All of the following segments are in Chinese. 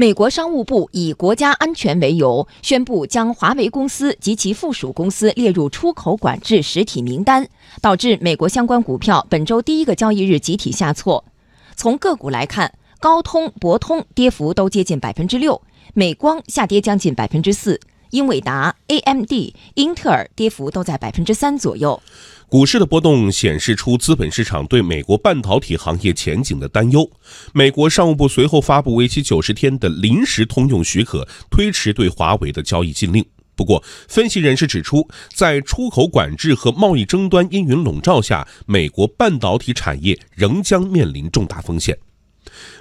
美国商务部以国家安全为由，宣布将华为公司及其附属公司列入出口管制实体名单，导致美国相关股票本周第一个交易日集体下挫。从个股来看，高通、博通跌幅都接近百分之六，美光下跌将近百分之四。英伟达、AMD、英特尔跌幅都在百分之三左右。股市的波动显示出资本市场对美国半导体行业前景的担忧。美国商务部随后发布为期九十天的临时通用许可，推迟对华为的交易禁令。不过，分析人士指出，在出口管制和贸易争端阴云笼罩下，美国半导体产业仍将面临重大风险。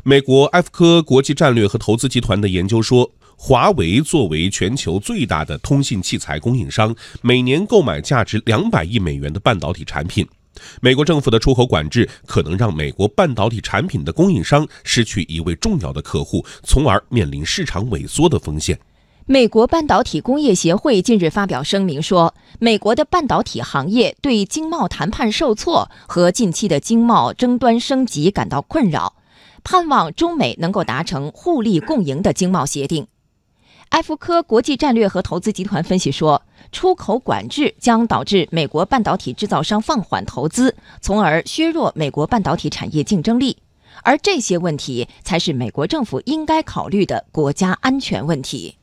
美国埃弗科国际战略和投资集团的研究说。华为作为全球最大的通信器材供应商，每年购买价值两百亿美元的半导体产品。美国政府的出口管制可能让美国半导体产品的供应商失去一位重要的客户，从而面临市场萎缩的风险。美国半导体工业协会近日发表声明说，美国的半导体行业对经贸谈判受挫和近期的经贸争端升级感到困扰，盼望中美能够达成互利共赢的经贸协定。埃弗科国际战略和投资集团分析说，出口管制将导致美国半导体制造商放缓投资，从而削弱美国半导体产业竞争力。而这些问题才是美国政府应该考虑的国家安全问题。